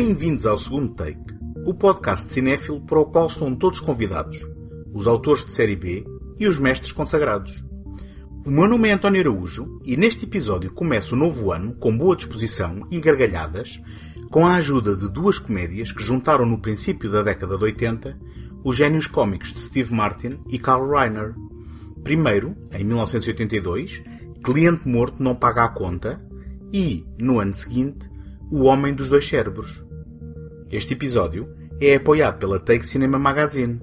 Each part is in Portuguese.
Bem-vindos ao segundo take, o podcast cinéfilo para o qual estão todos convidados, os autores de série B e os mestres consagrados. O meu nome é António Araújo e neste episódio começo o novo ano com boa disposição e gargalhadas, com a ajuda de duas comédias que juntaram no princípio da década de 80 os génios cómicos de Steve Martin e Carl Reiner. Primeiro, em 1982, Cliente Morto Não Paga a Conta e, no ano seguinte, O Homem dos Dois Cérebros. Este episódio é apoiado pela Take Cinema Magazine.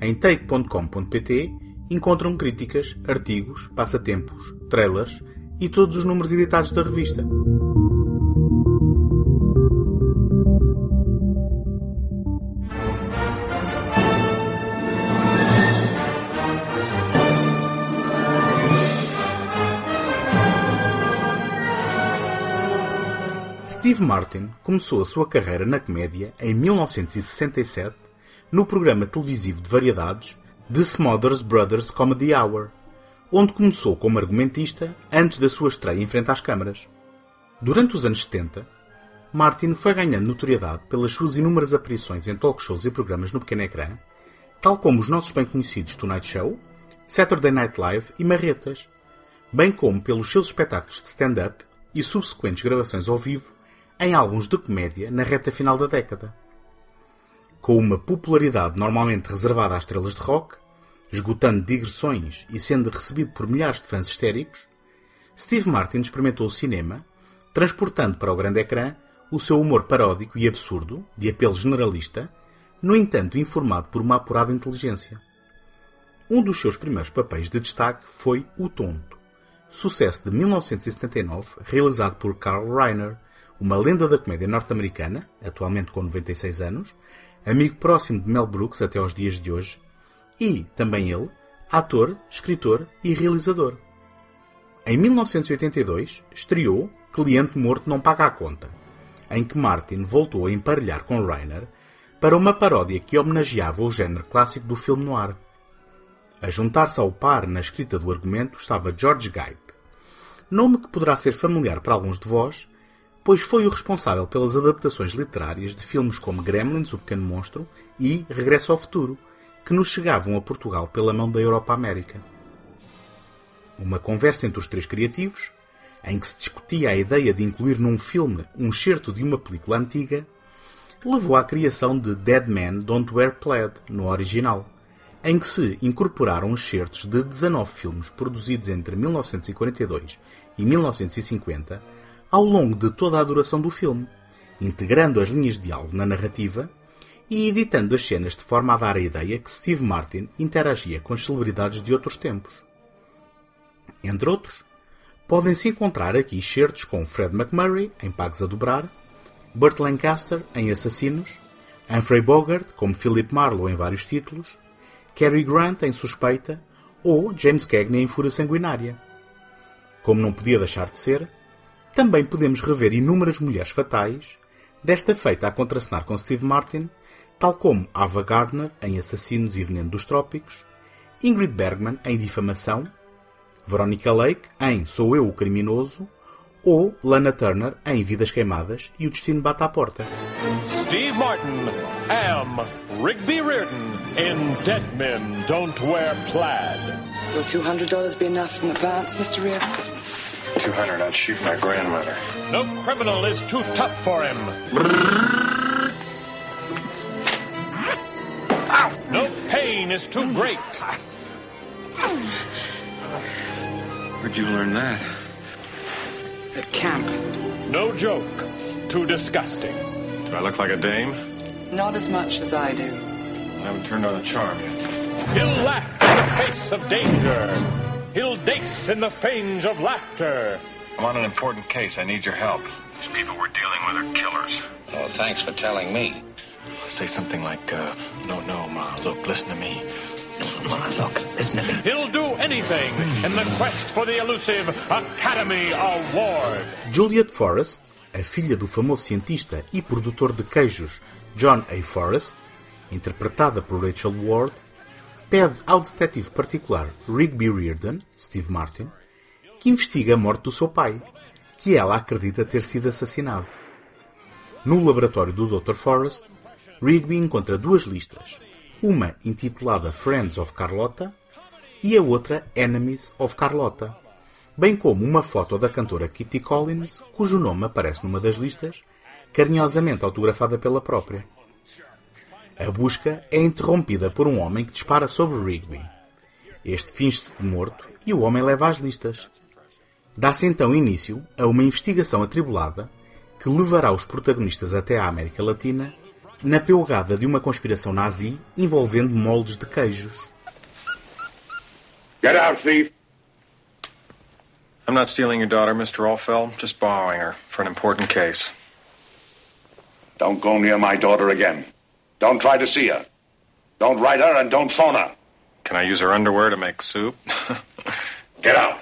Em take.com.pt encontram críticas, artigos, passatempos, trailers e todos os números editados da revista. Steve Martin começou a sua carreira na comédia em 1967 no programa televisivo de variedades The Smothers Brothers Comedy Hour, onde começou como argumentista antes da sua estreia em frente às câmaras. Durante os anos 70, Martin foi ganhando notoriedade pelas suas inúmeras aparições em talk shows e programas no pequeno ecrã, tal como os nossos bem conhecidos Tonight Show, Saturday Night Live e Marretas, bem como pelos seus espetáculos de stand-up e subsequentes gravações ao vivo em álbuns de comédia na reta final da década. Com uma popularidade normalmente reservada às estrelas de rock, esgotando digressões e sendo recebido por milhares de fãs histéricos, Steve Martin experimentou o cinema, transportando para o grande ecrã o seu humor paródico e absurdo, de apelo generalista, no entanto informado por uma apurada inteligência. Um dos seus primeiros papéis de destaque foi O Tonto, sucesso de 1979 realizado por Carl Reiner, uma lenda da comédia norte-americana, atualmente com 96 anos, amigo próximo de Mel Brooks até aos dias de hoje, e, também ele, ator, escritor e realizador. Em 1982, estreou Cliente Morto Não Paga a Conta, em que Martin voltou a emparelhar com Reiner para uma paródia que homenageava o género clássico do filme noir. A juntar-se ao par na escrita do argumento estava George Gype, nome que poderá ser familiar para alguns de vós, pois foi o responsável pelas adaptações literárias de filmes como Gremlins, o Pequeno Monstro e Regresso ao Futuro, que nos chegavam a Portugal pela mão da Europa América. Uma conversa entre os três criativos, em que se discutia a ideia de incluir num filme um excerto de uma película antiga, levou à criação de Dead Men Don't Wear Plaid, no original, em que se incorporaram excertos de 19 filmes produzidos entre 1942 e 1950 ao longo de toda a duração do filme, integrando as linhas de diálogo na narrativa e editando as cenas de forma a dar a ideia que Steve Martin interagia com as celebridades de outros tempos. Entre outros, podem-se encontrar aqui excertos com Fred McMurray em Pagos a Dobrar, Burt Lancaster em Assassinos, Humphrey Bogart como Philip Marlowe em vários títulos, Cary Grant em Suspeita ou James Cagney em Fúria Sanguinária. Como não podia deixar de ser, também podemos rever inúmeras mulheres fatais, desta feita a contracenar com Steve Martin, tal como Ava Gardner em Assassinos e Veneno dos Trópicos, Ingrid Bergman em Difamação, Veronica Lake em Sou Eu o Criminoso ou Lana Turner em Vidas Queimadas e O Destino Bate à Porta. Steve Martin, am Rigby Reardon in Dead Men Don't Wear Plaid. Will $200 be enough in advance, Mr. Reardon? 200, I'd shoot my grandmother. No criminal is too tough for him. No pain is too great. Where'd you learn that? At camp. No joke too disgusting. Do I look like a dame? Not as much as I do. I haven't turned on a charm yet. He'll laugh in the face of danger. He'll dace in the fange of laughter. I'm on an important case. I need your help. These people we're dealing with are killers. Well, thanks for telling me. Say something like, uh, no, no, Ma, look, listen to me. Ma, look, listen to me. He'll do anything in the quest for the elusive Academy Award. Juliet Forrest, a filha do famoso cientista e produtor de queijos John A. Forrest, interpretada por Rachel Ward, pede ao detetive particular Rigby Reardon, Steve Martin, que investigue a morte do seu pai, que ela acredita ter sido assassinado. No laboratório do Dr. Forrest, Rigby encontra duas listas, uma intitulada Friends of Carlotta e a outra Enemies of Carlotta, bem como uma foto da cantora Kitty Collins, cujo nome aparece numa das listas, carinhosamente autografada pela própria. A busca é interrompida por um homem que dispara sobre Rigby. Este finge-se de morto e o homem leva as listas. Dá-se então início a uma investigação atribulada que levará os protagonistas até à América Latina na peugada de uma conspiração nazi envolvendo moldes de queijos. Get out, thief! I'm not stealing your daughter, Mr. Allfeld. Just borrowing her for an important case. Don't go near my daughter again. Don't try to see her. Don't write her and don't phone her. Can I use her underwear to make soup? Get out!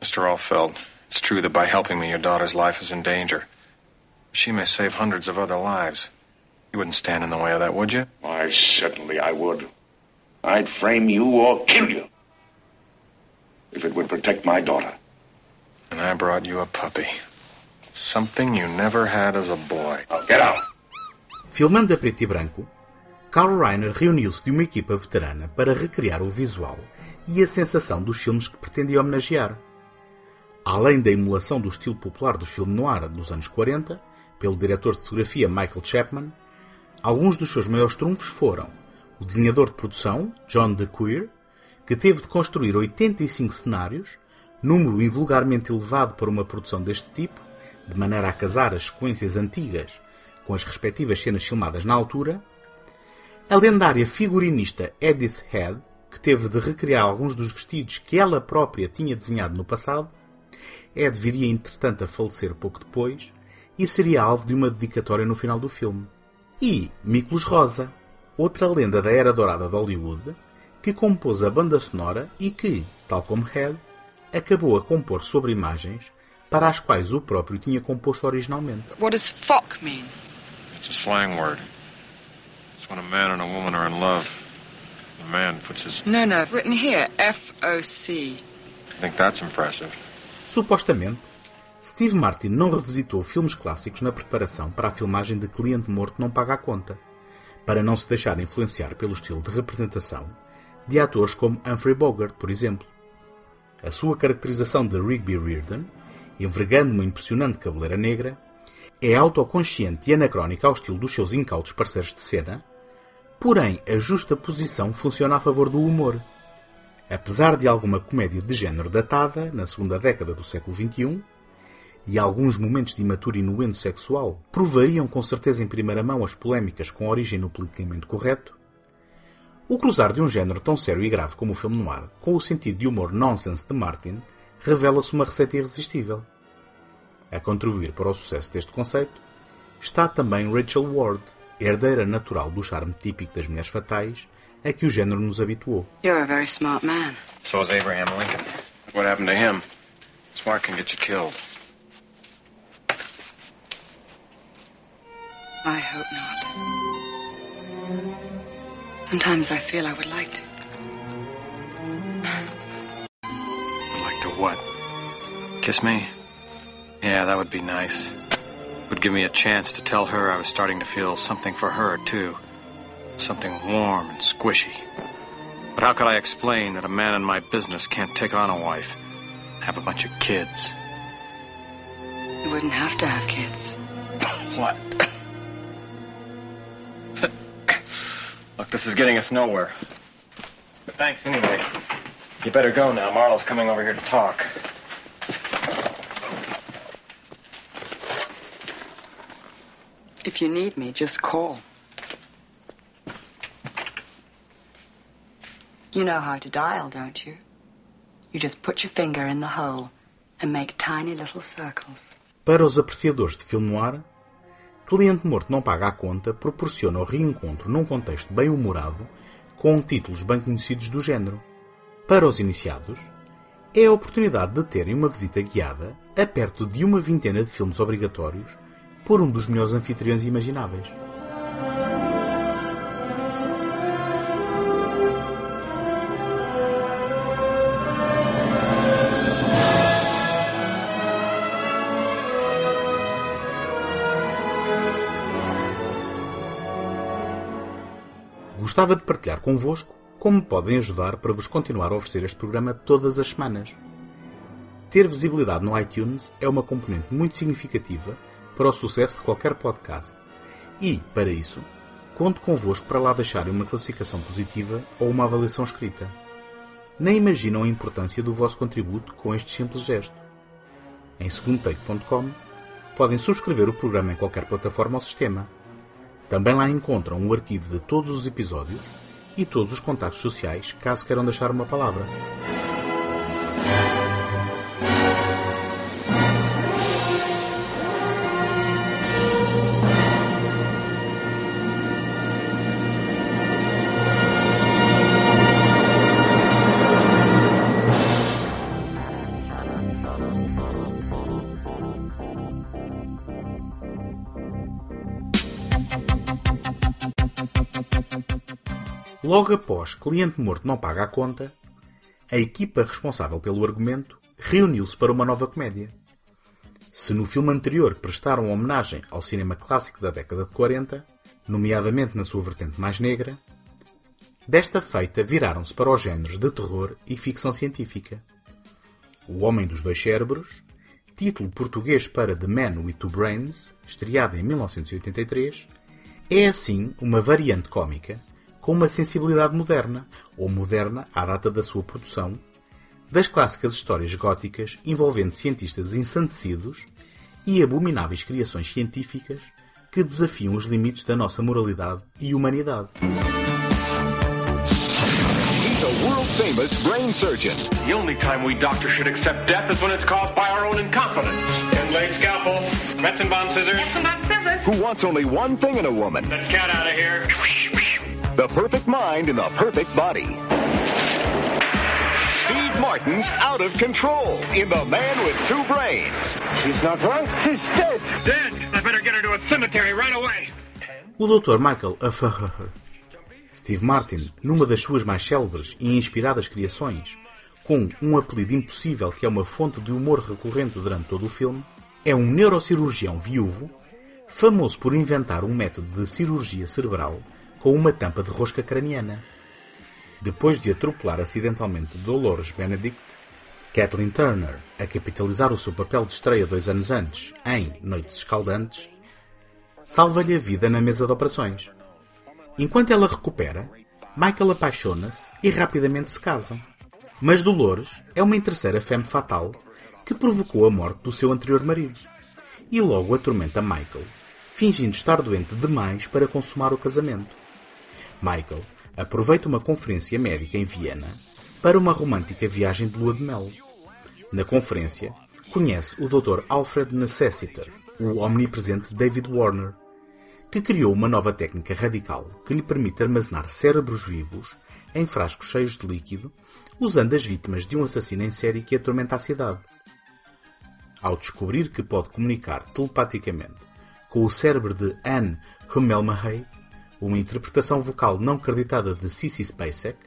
Mr. Allfeld, it's true that by helping me, your daughter's life is in danger. She may save hundreds of other lives. You wouldn't stand in the way of that, would you? Why, certainly I would. I'd frame you or kill you. If it would protect my daughter. And I brought you a puppy. Something you never had as a boy. Now get out! Filmando a preto e branco, Carl Reiner reuniu-se de uma equipa veterana para recriar o visual e a sensação dos filmes que pretendia homenagear. Além da emulação do estilo popular do filme noir dos anos 40, pelo diretor de fotografia Michael Chapman, alguns dos seus maiores trunfos foram o desenhador de produção, John DeQueer, que teve de construir 85 cenários, número invulgarmente elevado para uma produção deste tipo, de maneira a casar as sequências antigas com as respectivas cenas filmadas na altura, a lendária figurinista Edith Head, que teve de recriar alguns dos vestidos que ela própria tinha desenhado no passado, Ed viria entretanto a falecer pouco depois e seria alvo de uma dedicatória no final do filme. E Miklos Rosa, outra lenda da era dourada de Hollywood, que compôs a banda sonora e que, tal como Head, acabou a compor sobre imagens para as quais o próprio tinha composto originalmente. What does fuck mean? It's a slang word. It's when a man and a woman are in love. The man puts his. No, no, written here. F O C. I think that's impressive. Supostamente, Steve Martin não revisitou filmes clássicos na preparação para a filmagem de Cliente Morto Não Paga a Conta, para não se deixar influenciar pelo estilo de representação de atores como Humphrey Bogart, por exemplo. A sua caracterização de Rigby Reardon, envergando uma impressionante cabeleira negra, é autoconsciente e anacrónica ao estilo dos seus incautos parceiros de cena, porém a justa posição funciona a favor do humor. Apesar de alguma comédia de género datada, na segunda década do século XXI, e alguns momentos de imaturo inuendo sexual provariam com certeza em primeira mão as polémicas com origem no politicamente correto, o cruzar de um género tão sério e grave como o filme noir com o sentido de humor nonsense de Martin revela-se uma receita irresistível. A contribuir para o sucesso deste conceito está também Rachel Ward, herdeira natural do charme típico das mulheres fatais a que o género nos habituou. You're a very smart man. So is Abraham Lincoln. What happened to him? Smart can get you killed. I hope not. Sometimes I feel I would like to. Like to what? Kiss me? Yeah, that would be nice. Would give me a chance to tell her I was starting to feel something for her, too. Something warm and squishy. But how could I explain that a man in my business can't take on a wife have a bunch of kids? You wouldn't have to have kids. What? Look, this is getting us nowhere. But thanks anyway. You better go now. Marlo's coming over here to talk. If you need me, just call. You know how to dial, don't you? You just put your finger in the hole and make tiny little circles. Para os apreciadores de filme noir, Cliente Morto Não Paga a Conta proporciona o reencontro num contexto bem humorado com títulos bem conhecidos do género. Para os iniciados, é a oportunidade de terem uma visita guiada a perto de uma vintena de filmes obrigatórios por um dos melhores anfitriões imagináveis. Gostava de partilhar convosco como podem ajudar para vos continuar a oferecer este programa todas as semanas. Ter visibilidade no iTunes é uma componente muito significativa para o sucesso de qualquer podcast. E, para isso, conto convosco para lá deixarem uma classificação positiva ou uma avaliação escrita. Nem imaginam a importância do vosso contributo com este simples gesto. Em segundotake.com podem subscrever o programa em qualquer plataforma ou sistema. Também lá encontram o arquivo de todos os episódios e todos os contactos sociais caso queiram deixar uma palavra. Logo após Cliente Morto Não Paga a Conta, a equipa responsável pelo argumento reuniu-se para uma nova comédia. Se no filme anterior prestaram homenagem ao cinema clássico da década de 40, nomeadamente na sua vertente mais negra, desta feita viraram-se para os géneros de terror e ficção científica. O Homem dos Dois Cérebros, título português para The Man with Two Brains, estreado em 1983, é assim uma variante cômica com uma sensibilidade moderna, ou moderna à data da sua produção, das clássicas histórias góticas envolvendo cientistas ensandecidos e abomináveis criações científicas que desafiam os limites da nossa moralidade e humanidade. He's a world famous brain surgeon. The only time we doctors should accept death is when it's caused by our own incompetence. Ten-blade scalpel, Metzenbaum scissors. Who wants only one thing in a woman That cat out of here. The perfect mind in the perfect body. Steve Martin's out of control in The Man with Two Brains. She's not right. She's dead. Dead? I better get her to a cemetery right away. O Dr. Michael Affaher, Steve Martin, numa das suas mais célebres e inspiradas criações, com um apelido impossível que é uma fonte de humor recorrente durante todo o filme, é um neurocirurgião viúvo, famoso por inventar um método de cirurgia cerebral com uma tampa de rosca craniana. Depois de atropelar acidentalmente Dolores Benedict, Kathleen Turner, a capitalizar o seu papel de estreia dois anos antes, em Noites Escaldantes, salva-lhe a vida na mesa de operações. Enquanto ela recupera, Michael apaixona-se e rapidamente se casam. Mas Dolores é uma terceira femme fatal que provocou a morte do seu anterior marido e logo atormenta Michael, fingindo estar doente demais para consumar o casamento. Michael aproveita uma conferência médica em Viena para uma romântica viagem de lua de mel. Na conferência, conhece o Dr. Alfred Necessiter, o omnipresente David Warner, que criou uma nova técnica radical que lhe permite armazenar cérebros vivos em frascos cheios de líquido, usando as vítimas de um assassino em série que atormenta a cidade. Ao descobrir que pode comunicar telepaticamente com o cérebro de Anne Hummelmahay, uma interpretação vocal não creditada de Sissy Spacek,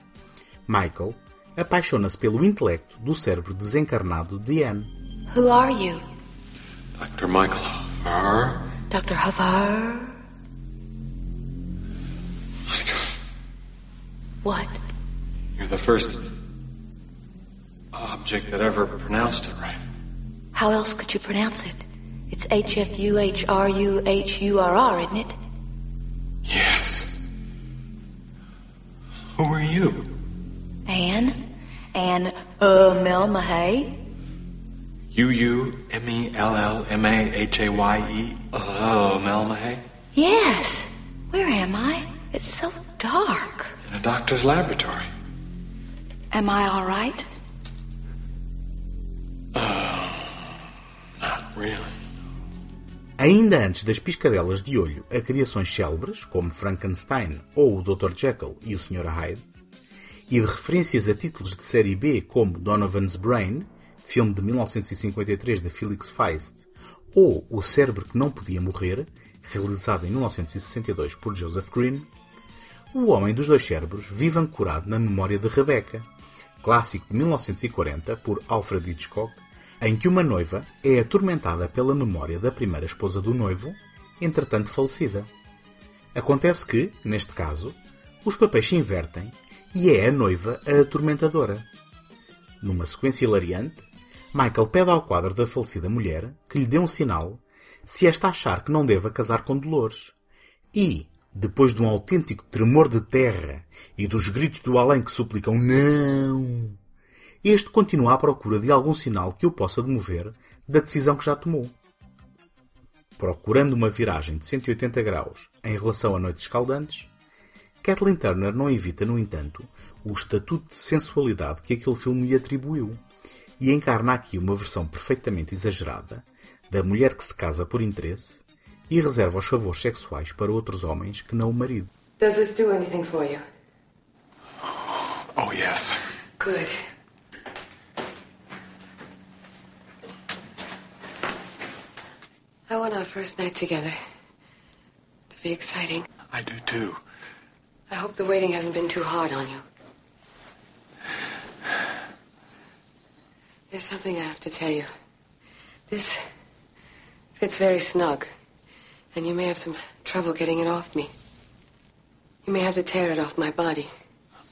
Michael apaixona-se pelo intelecto do cérebro desencarnado de Anne. Who are you? Dr. Michael Hoffer. Dr. Havar? What? You're the first object that ever pronounced it right. How else could you pronounce it? It's H F U H R U H U R R, isn't it? You? Anne? Anne uh, Mel Mahay? U U M E L L M A H A Y E. Oh, Mel Mahay. Yes. Where am I? It's so dark. In a doctor's laboratory. Am I all right? Not really. Ainda antes das piscadelas de olho a criações célebres, como Frankenstein ou o Dr. Jekyll e o Sr. Hyde, e de referências a títulos de série B como Donovan's Brain, filme de 1953 de Felix Feist, ou O Cérebro que Não Podia Morrer, realizado em 1962 por Joseph Green, O Homem dos Dois Cérebros vive ancorado na memória de Rebecca, clássico de 1940 por Alfred Hitchcock, em que uma noiva é atormentada pela memória da primeira esposa do noivo, entretanto falecida. Acontece que, neste caso, os papéis se invertem e é a noiva a atormentadora. Numa sequência hilariante, Michael pede ao quadro da falecida mulher que lhe dê um sinal se esta achar que não deva casar com Dolores. E, depois de um autêntico tremor de terra e dos gritos do além que suplicam não, este continua à procura de algum sinal que o possa demover da decisão que já tomou. Procurando uma viragem de 180 graus em relação a noites escaldantes, Kathleen Turner não evita, no entanto, o estatuto de sensualidade que aquele filme lhe atribuiu e encarna aqui uma versão perfeitamente exagerada da mulher que se casa por interesse e reserva os favores sexuais para outros homens que não o marido. Does this do anything for you? Oh, yes. Good. I want our first night together to be exciting. I do too. I hope the waiting hasn't been too hard on you. There's something I have to tell you. This fits very snug, and you may have some trouble getting it off me. You may have to tear it off my body.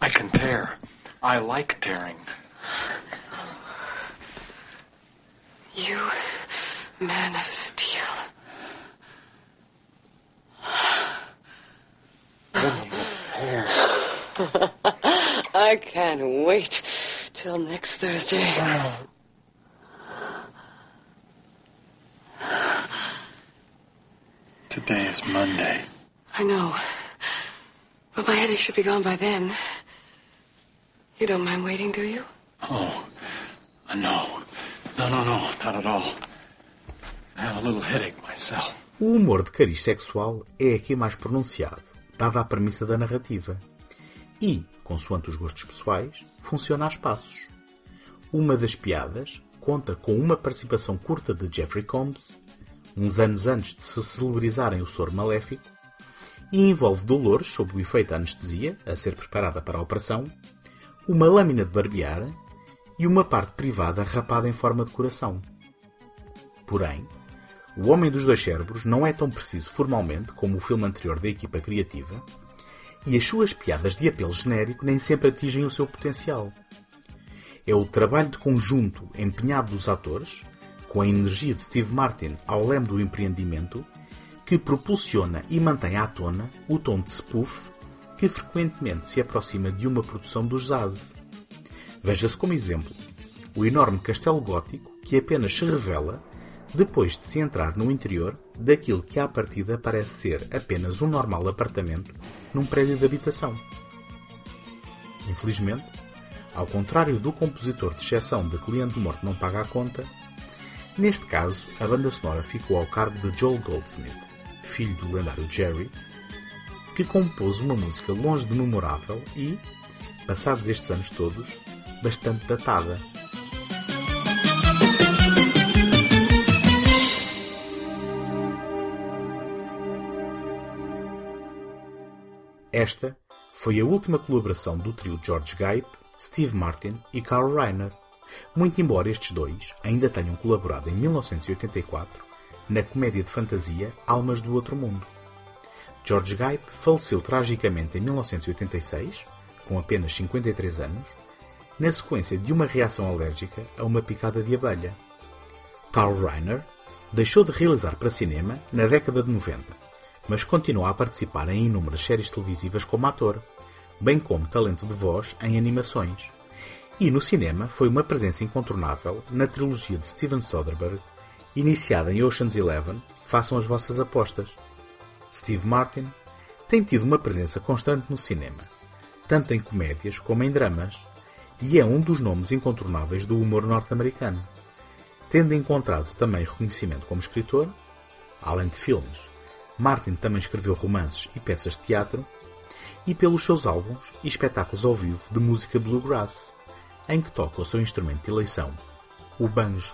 I can tear. I like tearing. You, man of I can't wait till next Thursday. Today is Monday. I know. But my headache should be gone by then. You don't mind waiting, do you? Oh, no. No, no, no, not at all. I have a little headache myself. O humor de cariz sexual é aqui mais pronunciado, dada a premissa da narrativa. E, consoante os gostos pessoais, funciona a espaços. Uma das piadas conta com uma participação curta de Jeffrey Combs, uns anos antes de se celebrizarem o soro maléfico, e envolve Dolores sob o efeito da anestesia, a ser preparada para a operação, uma lâmina de barbear e uma parte privada rapada em forma de coração. Porém, o Homem dos Dois Cérebros não é tão preciso formalmente como o filme anterior da equipa criativa, e as suas piadas de apelo genérico nem sempre atingem o seu potencial. É o trabalho de conjunto empenhado dos atores, com a energia de Steve Martin ao leme do empreendimento, que propulsiona e mantém à tona o tom de spoof que frequentemente se aproxima de uma produção dos Zaz. Veja-se como exemplo o enorme castelo gótico que apenas se revela depois de se entrar no interior daquilo que à partida parece ser apenas um normal apartamento num prédio de habitação. Infelizmente, ao contrário do compositor de exceção de Cliente Morto Não Paga a Conta, neste caso a banda sonora ficou ao cargo de Joel Goldsmith, filho do lendário Jerry, que compôs uma música longe de memorável e, passados estes anos todos, bastante datada. Esta foi a última colaboração do trio George Gipe, Steve Martin e Carl Reiner, muito embora estes dois ainda tenham colaborado em 1984 na comédia de fantasia Almas do Outro Mundo. George Gipe faleceu tragicamente em 1986, com apenas 53 anos, na sequência de uma reação alérgica a uma picada de abelha. Carl Reiner deixou de realizar para cinema na década de 90, mas continua a participar em inúmeras séries televisivas como ator, bem como talento de voz em animações. E no cinema foi uma presença incontornável na trilogia de Steven Soderbergh, iniciada em Ocean's Eleven, Façam as vossas apostas. Steve Martin tem tido uma presença constante no cinema, tanto em comédias como em dramas, e é um dos nomes incontornáveis do humor norte-americano, tendo encontrado também reconhecimento como escritor, além de filmes. Martin também escreveu romances e peças de teatro, e pelos seus álbuns e espetáculos ao vivo de música bluegrass, em que toca o seu instrumento de eleição, o banjo.